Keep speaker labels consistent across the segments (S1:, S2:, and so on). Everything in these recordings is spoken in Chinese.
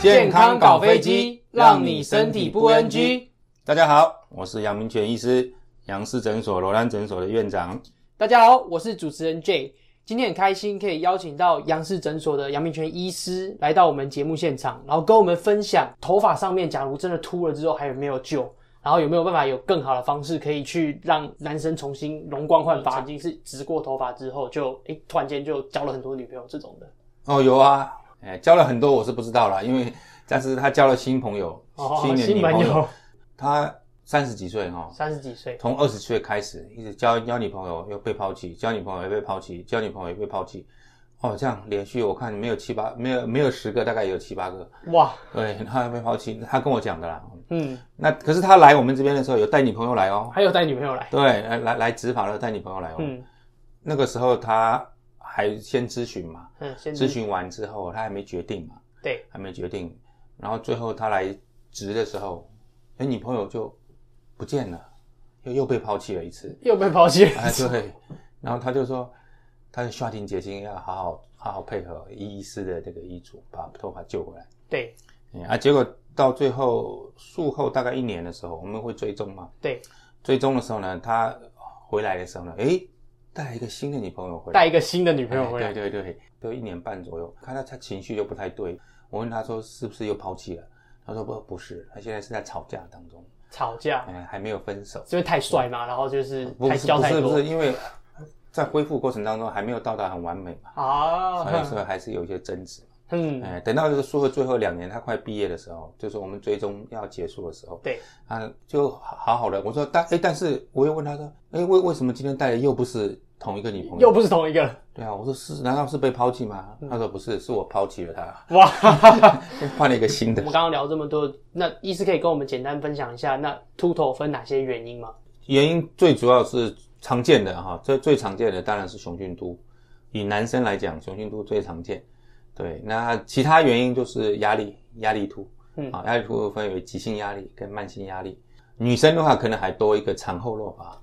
S1: 健康搞飞机，让你身体不 NG。
S2: 大家好，我是杨明全医师，杨氏诊所罗兰诊所的院长。
S1: 大家好，我是主持人 J。今天很开心可以邀请到杨氏诊所的杨明全医师来到我们节目现场，然后跟我们分享头发上面假如真的秃了之后还有没有救，然后有没有办法有更好的方式可以去让男生重新容光焕发。曾经是植过头发之后就诶突然间就交了很多女朋友这种的。
S2: 哦，有啊。哎，交了很多我是不知道啦，因为但是他交了新朋友，
S1: 哦、
S2: 新的女朋友。
S1: 新朋友
S2: 他三十几岁哈，
S1: 三十几岁，
S2: 从二十岁开始一直交交女朋友又被抛弃，交女朋友又被抛弃，交女朋友又被抛弃。哦，这样连续我看没有七八，没有没有十个，大概有七八个。
S1: 哇，
S2: 对，他被抛弃，他跟我讲的啦。
S1: 嗯，
S2: 那可是他来我们这边的时候有带女朋友来哦，
S1: 还有带女朋友来。
S2: 对，来来来植发的带女朋友来哦。
S1: 嗯，
S2: 那个时候他还先咨询嘛，
S1: 嗯，先
S2: 咨询完之后他还没决定嘛。
S1: 对，
S2: 还没决定，然后最后他来值的时候，哎，女朋友就不见了，又又被抛弃了一次，
S1: 又被抛弃了。
S2: 哎，对，然后他就说，他就下定决心要好好好好配合医师的这个医嘱，把头发救回来。
S1: 对，
S2: 啊，结果到最后术后大概一年的时候，我们会追踪嘛？
S1: 对，
S2: 追踪的时候呢，他回来的时候呢，哎，带一个新的女朋友回来，
S1: 带一个新的女朋友回来，
S2: 对对对。都一年半左右，看到他情绪就不太对。我问他说：“是不是又抛弃了？”他说：“不，不是，他现在是在吵架当中。”
S1: 吵架？
S2: 哎，还没有分手。
S1: 因为太帅嘛，然后就是
S2: 不是不是不是，因为在恢复过程当中还没有到达很完美嘛。
S1: 啊，
S2: 所以说还是有一些争执。
S1: 嗯，
S2: 哎，等到这个术后最后两年，他快毕业的时候，就是我们最终要结束的时候，
S1: 对，
S2: 啊，就好好的。我说但哎，但是我又问他说：“哎，为为什么今天带的又不是？”同一个女朋友，
S1: 又不是同一个。
S2: 对啊，我说是，难道是被抛弃吗？嗯、他说不是，是我抛弃了他。
S1: 哇，
S2: 换了一个新的。
S1: 我们刚刚聊这么多，那医师可以跟我们简单分享一下，那秃头分哪些原因吗？
S2: 原因最主要是常见的哈，最最常见的当然是雄性秃。以男生来讲，雄性秃最常见。对，那其他原因就是压力，压力秃。嗯，啊，压力秃分为急性压力跟慢性压力。女生的话，可能还多一个产后落发。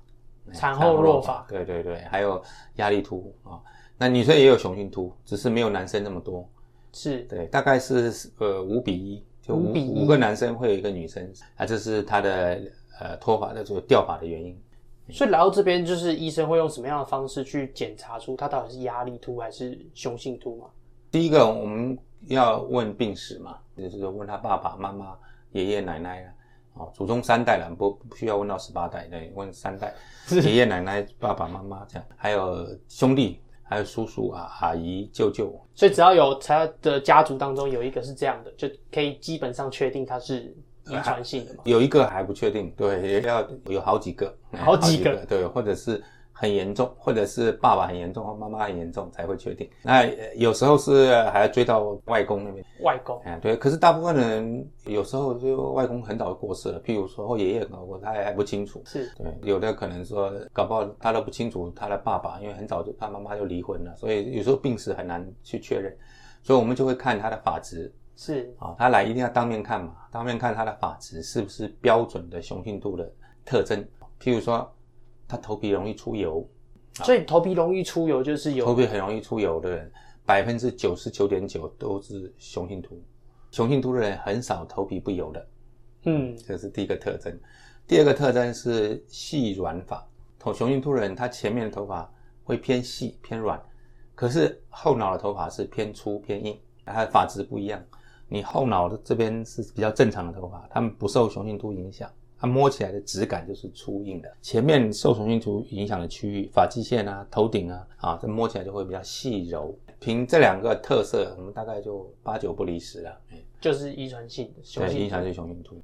S1: 产后弱发，
S2: 对对对，还有压力突啊。那女生也有雄性秃，只是没有男生那么多。
S1: 是，
S2: 对，大概是呃五比一，就五比，五个男生会有一个女生啊，这是他的呃脱发的这个掉发的原因。
S1: 所以来到这边，就是医生会用什么样的方式去检查出他到底是压力突还是雄性突嘛？
S2: 第一个我们要问病史嘛，就是说问他爸爸妈妈、爷爷奶奶啊。哦，祖宗三代了，不不需要问到十八代，对，问三代，爷爷奶奶、爸爸妈妈这样，还有兄弟，还有叔叔啊、阿姨、舅舅。
S1: 所以只要有他的家族当中有一个是这样的，就可以基本上确定他是遗传性的嘛。
S2: 有一个还不确定，对，也要有好几个，
S1: 好几个，
S2: 好几个，对，或者是。很严重，或者是爸爸很严重，或妈妈很严重才会确定。那有时候是还要追到外公那边。
S1: 外公，
S2: 哎，对。可是大部分人有时候就外公很早就过世了，譬如说或爷爷搞过，他也还不清楚。
S1: 是
S2: 对，有的可能说搞不好他都不清楚他的爸爸，因为很早就他妈妈就离婚了，所以有时候病史很难去确认。所以我们就会看他的发质。
S1: 是啊，
S2: 他来一定要当面看嘛，当面看他的发质是不是标准的雄性度的特征，譬如说。他头皮容易出油，
S1: 所以头皮容易出油就是有
S2: 头皮很容易出油的人，百分之九十九点九都是雄性秃。雄性秃的人很少头皮不油的，
S1: 嗯，
S2: 这是第一个特征。第二个特征是细软发，头雄性秃的人他前面的头发会偏细偏软，可是后脑的头发是偏粗偏硬，它的发质不一样。你后脑的这边是比较正常的头发，他们不受雄性秃影响。它摸起来的质感就是粗硬的，前面受雄性秃影响的区域，发际线啊、头顶啊，啊，这摸起来就会比较细柔。凭这两个特色，我们大概就八九不离十了。
S1: 就是遗传性的雄性
S2: 遗传性雄性秃。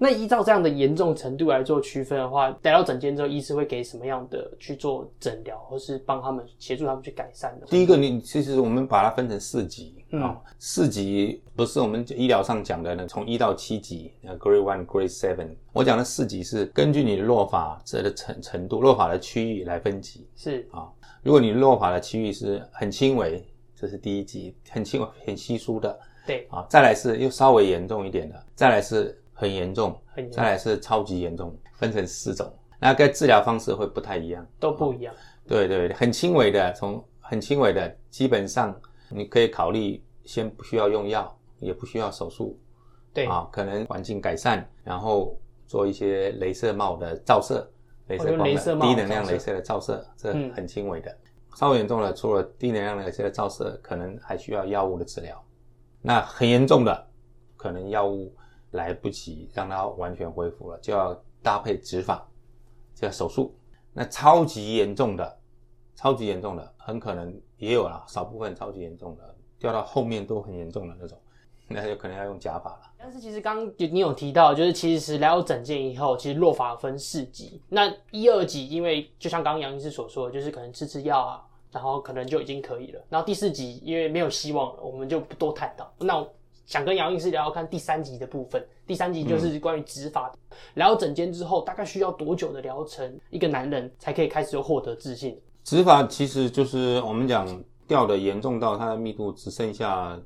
S1: 那依照这样的严重程度来做区分的话，来到诊间之后，医师会给什么样的去做诊疗，或是帮他们协助他们去改善的？
S2: 第一个，你其实我们把它分成四级啊、
S1: 嗯
S2: 哦，四级不是我们医疗上讲的呢，从一到七级，Grade One、Grade Seven。我讲的四级是根据你的落发这的程程度、落发的区域来分级。
S1: 是
S2: 啊、哦，如果你落发的区域是很轻微，这是第一级，很轻微、很稀疏的。
S1: 对
S2: 啊、哦，再来是又稍微严重一点的，再来是。很严重，
S1: 很严重，
S2: 再来是超级严重，分成四种，那跟治疗方式会不太一样，
S1: 都不一样。
S2: 对对，很轻微的，从很轻微的，基本上你可以考虑先不需要用药，也不需要手术，
S1: 对。
S2: 啊，可能环境改善，然后做一些镭射帽的照射，镭射光的低能量镭射。的照射，这很轻微的。嗯、稍微严重的，除了低能量镭射的照射，可能还需要药物的治疗。那很严重的，可能药物来不及让它完全恢复了，就要搭配植发，就要手术。那超级严重的，超级严重的，很可能也有啦，少部分超级严重的，掉到后面都很严重的那种，那就可能要用假发了。
S1: 但是其实刚你有提到，就是其实来到诊间以后，其实落发分四级。那一二级，因为就像刚刚杨医师所说的，就是可能吃吃药啊，然后可能就已经可以了。然后第四级，因为没有希望了，我们就不多探讨。那想跟杨医师聊聊看第三集的部分。第三集就是关于植发。嗯、聊整间之后，大概需要多久的疗程，一个男人才可以开始就获得自信？
S2: 植发其实就是我们讲掉的严重到它的密度只剩下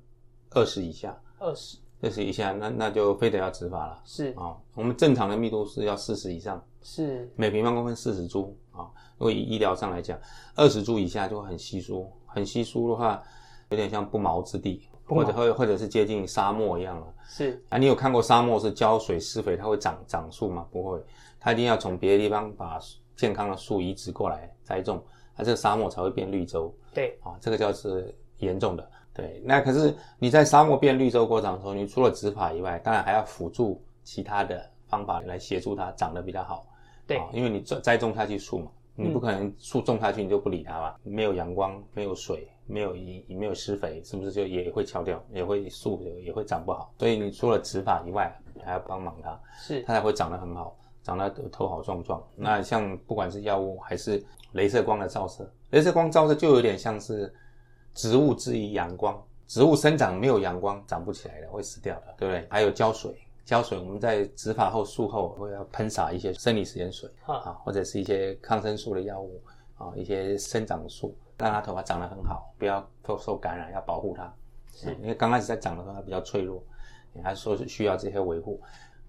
S2: 二十以下，
S1: 二十。
S2: 二十以下，那那就非得要植发了。
S1: 是啊、
S2: 哦，我们正常的密度是要四十以上，
S1: 是
S2: 每平方公分四十株啊。如果以医疗上来讲，二十株以下就会很稀疏，很稀疏的话，有点像不毛之地，或者或或者是接近沙漠一样了。
S1: 是
S2: 啊，你有看过沙漠是浇水施肥它会长长树吗？不会，它一定要从别的地方把健康的树移植过来栽种，它这个沙漠才会变绿洲。
S1: 对
S2: 啊，这个叫是严重的。对，那可是你在沙漠变绿洲过程的时候，你除了植法以外，当然还要辅助其他的方法来协助它长得比较好。
S1: 对，
S2: 因为你栽栽种下去树嘛，你不可能树种下去你就不理它吧，嗯、没有阳光，没有水，没有也没有施肥，是不是就也会敲掉，也会树也会长不好？所以你除了植法以外，还要帮忙它，
S1: 是
S2: 它才会长得很好，长得头好壮壮。那像不管是药物还是镭射光的照射，镭射光照射就有点像是。植物之于阳光，植物生长没有阳光长不起来的，会死掉的，对不对？还有浇水，浇水，我们在植发后术后会要喷洒一些生理食盐水啊，或者是一些抗生素的药物啊，一些生长素，让它头发长得很好，不要受受感染，要保护它。是，因为刚开始在长的时候它比较脆弱，你还说是需要这些维护。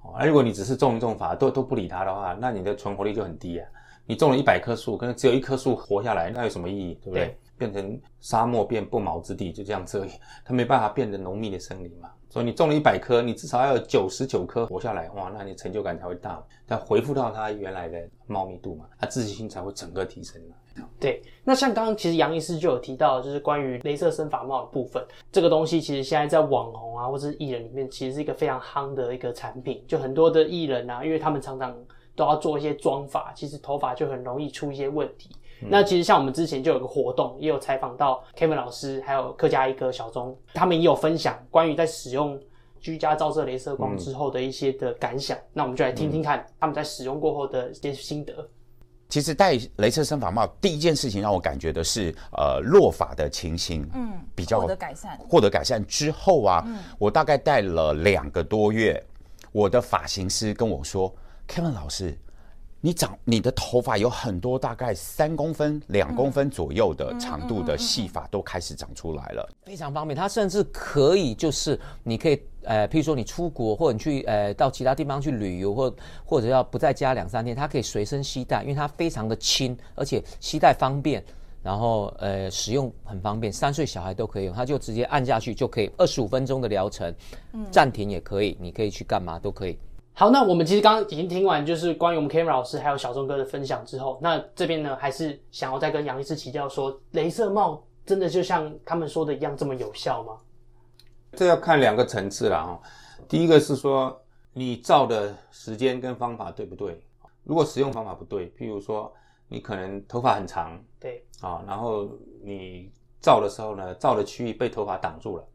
S2: 哦而如果你只是种一种法都都不理它的话，那你的存活率就很低啊。你种了一百棵树，可能只有一棵树活下来，那有什么意义？对不对？对变成沙漠变不毛之地，就这样子而已，它没办法变得浓密的森林嘛。所以你种了一百棵，你至少要有九十九棵活下来，哇，那你成就感才会大，它恢复到它原来的茂密度嘛，它自信心才会整个提升。
S1: 对，那像刚刚其实杨医师就有提到，就是关于镭射生发帽的部分，这个东西其实现在在网红啊或者是艺人里面，其实是一个非常夯的一个产品，就很多的艺人啊，因为他们常常都要做一些妆发，其实头发就很容易出一些问题。那其实像我们之前就有个活动，也有采访到 Kevin 老师，还有客家一哥小钟，他们也有分享关于在使用居家照射镭射光之后的一些的感想。嗯、那我们就来听听看他们在使用过后的一些心得。
S3: 其实戴镭射生发帽第一件事情让我感觉的是，呃，落发的情形，嗯，比较获得改善。获得改善之后啊，嗯、我大概戴了两个多月，我的发型师跟我说，Kevin 老师。你长你的头发有很多，大概三公分、两公分左右的长度的细发都开始长出来了，
S4: 非常方便。它甚至可以就是你可以呃，譬如说你出国或者你去呃到其他地方去旅游，或或者要不在家两三天，它可以随身携带，因为它非常的轻，而且携带方便，然后呃使用很方便，三岁小孩都可以用，它就直接按下去就可以，二十五分钟的疗程，暂停也可以，你可以去干嘛都可以。
S1: 好，那我们其实刚刚已经听完，就是关于我们 Kevin 老师还有小钟哥的分享之后，那这边呢还是想要再跟杨医师请教说，镭射帽真的就像他们说的一样这么有效吗？
S2: 这要看两个层次了哈。第一个是说你照的时间跟方法对不对？如果使用方法不对，譬如说你可能头发很长，
S1: 对
S2: 啊，然后你照的时候呢，照的区域被头发挡住了，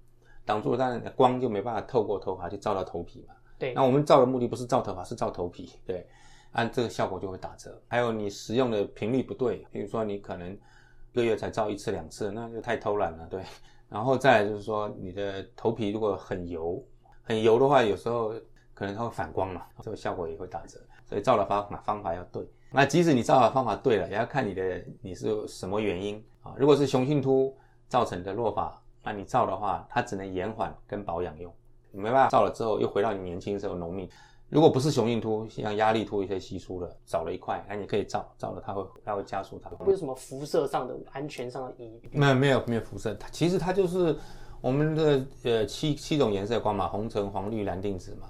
S2: 挡住了，但是光就没办法透过头发去照到头皮嘛。
S1: 对，
S2: 那我们照的目的不是照头发，是照头皮。对，按这个效果就会打折。还有你使用的频率不对，比如说你可能一个月才照一次两次，那就太偷懒了。对，然后再来就是说你的头皮如果很油，很油的话，有时候可能它会反光嘛，这个效果也会打折。所以照的方方法要对。那即使你照的方法对了，也要看你的你是什么原因啊。如果是雄性秃造成的落发，那你照的话，它只能延缓跟保养用。你没办法照了之后又回到你年轻时候浓密。如果不是雄性秃，像压力秃一些稀疏的，少了一块，那你可以照，照了它会它会加速它。
S1: 会有什么辐射上的安全上的疑虑？
S2: 没有没有没有辐射，它其实它就是我们的呃七七种颜色光嘛，红橙黄绿蓝靛紫嘛，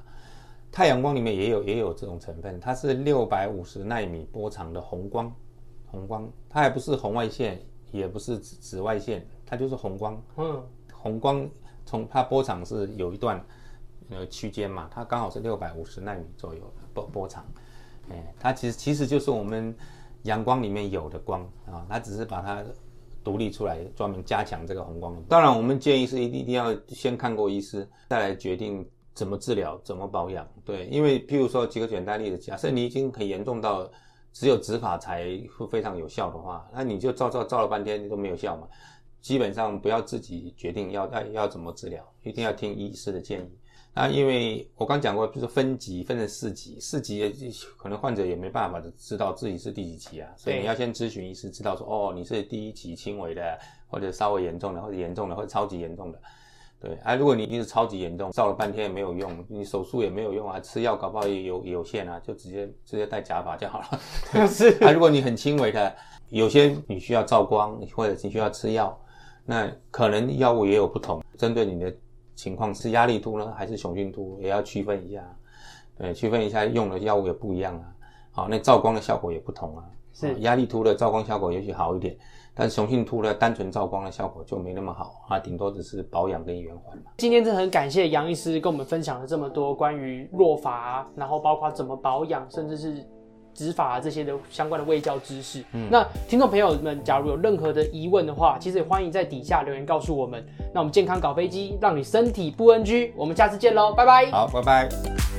S2: 太阳光里面也有也有这种成分，它是六百五十纳米波长的红光，红光，它还不是红外线，也不是紫紫外线，它就是红光。嗯，红光从它波长是有一段呃区间嘛，它刚好是六百五十纳米左右的波波长。哎，它其实其实就是我们阳光里面有的光啊，它只是把它。独立出来，专门加强这个红光。当然，我们建议是一定一定要先看过医师，再来决定怎么治疗、怎么保养。对，因为譬如说举个简单例子，假设你已经很严重到只有植发才会非常有效的话，那你就照照照了半天都没有效嘛。基本上不要自己决定要要要怎么治疗，一定要听医师的建议。那因为我刚讲过，就是分级分成四级，四级可能患者也没办法知道自己是第几级啊，所以你要先咨询医师，知道说哦，你是第一级轻微的，或者稍微严重的，或者严重的，或者超级严重的。对，啊，如果你一定是超级严重，照了半天也没有用，你手术也没有用啊，吃药搞不好也有有限啊，就直接直接戴假发就好了。对是 啊，如果你很轻微的，有些你需要照光，或者你需要吃药，那可能药物也有不同，针对你的。情况是压力凸呢，还是雄性突，也要区分一下。对，区分一下用的药物也不一样啊。好，那照光的效果也不同啊。是压力凸的照光效果也许好一点，但雄性突的单纯照光的效果就没那么好啊，顶多只是保养跟圆环嘛。
S1: 今天真的很感谢杨医师跟我们分享了这么多关于落发，然后包括怎么保养，甚至是。植发啊，这些的相关的卫教知识。嗯，那听众朋友们，假如有任何的疑问的话，其实也欢迎在底下留言告诉我们。那我们健康搞飞机，让你身体不 NG。我们下次见喽，拜拜。
S2: 好，拜拜。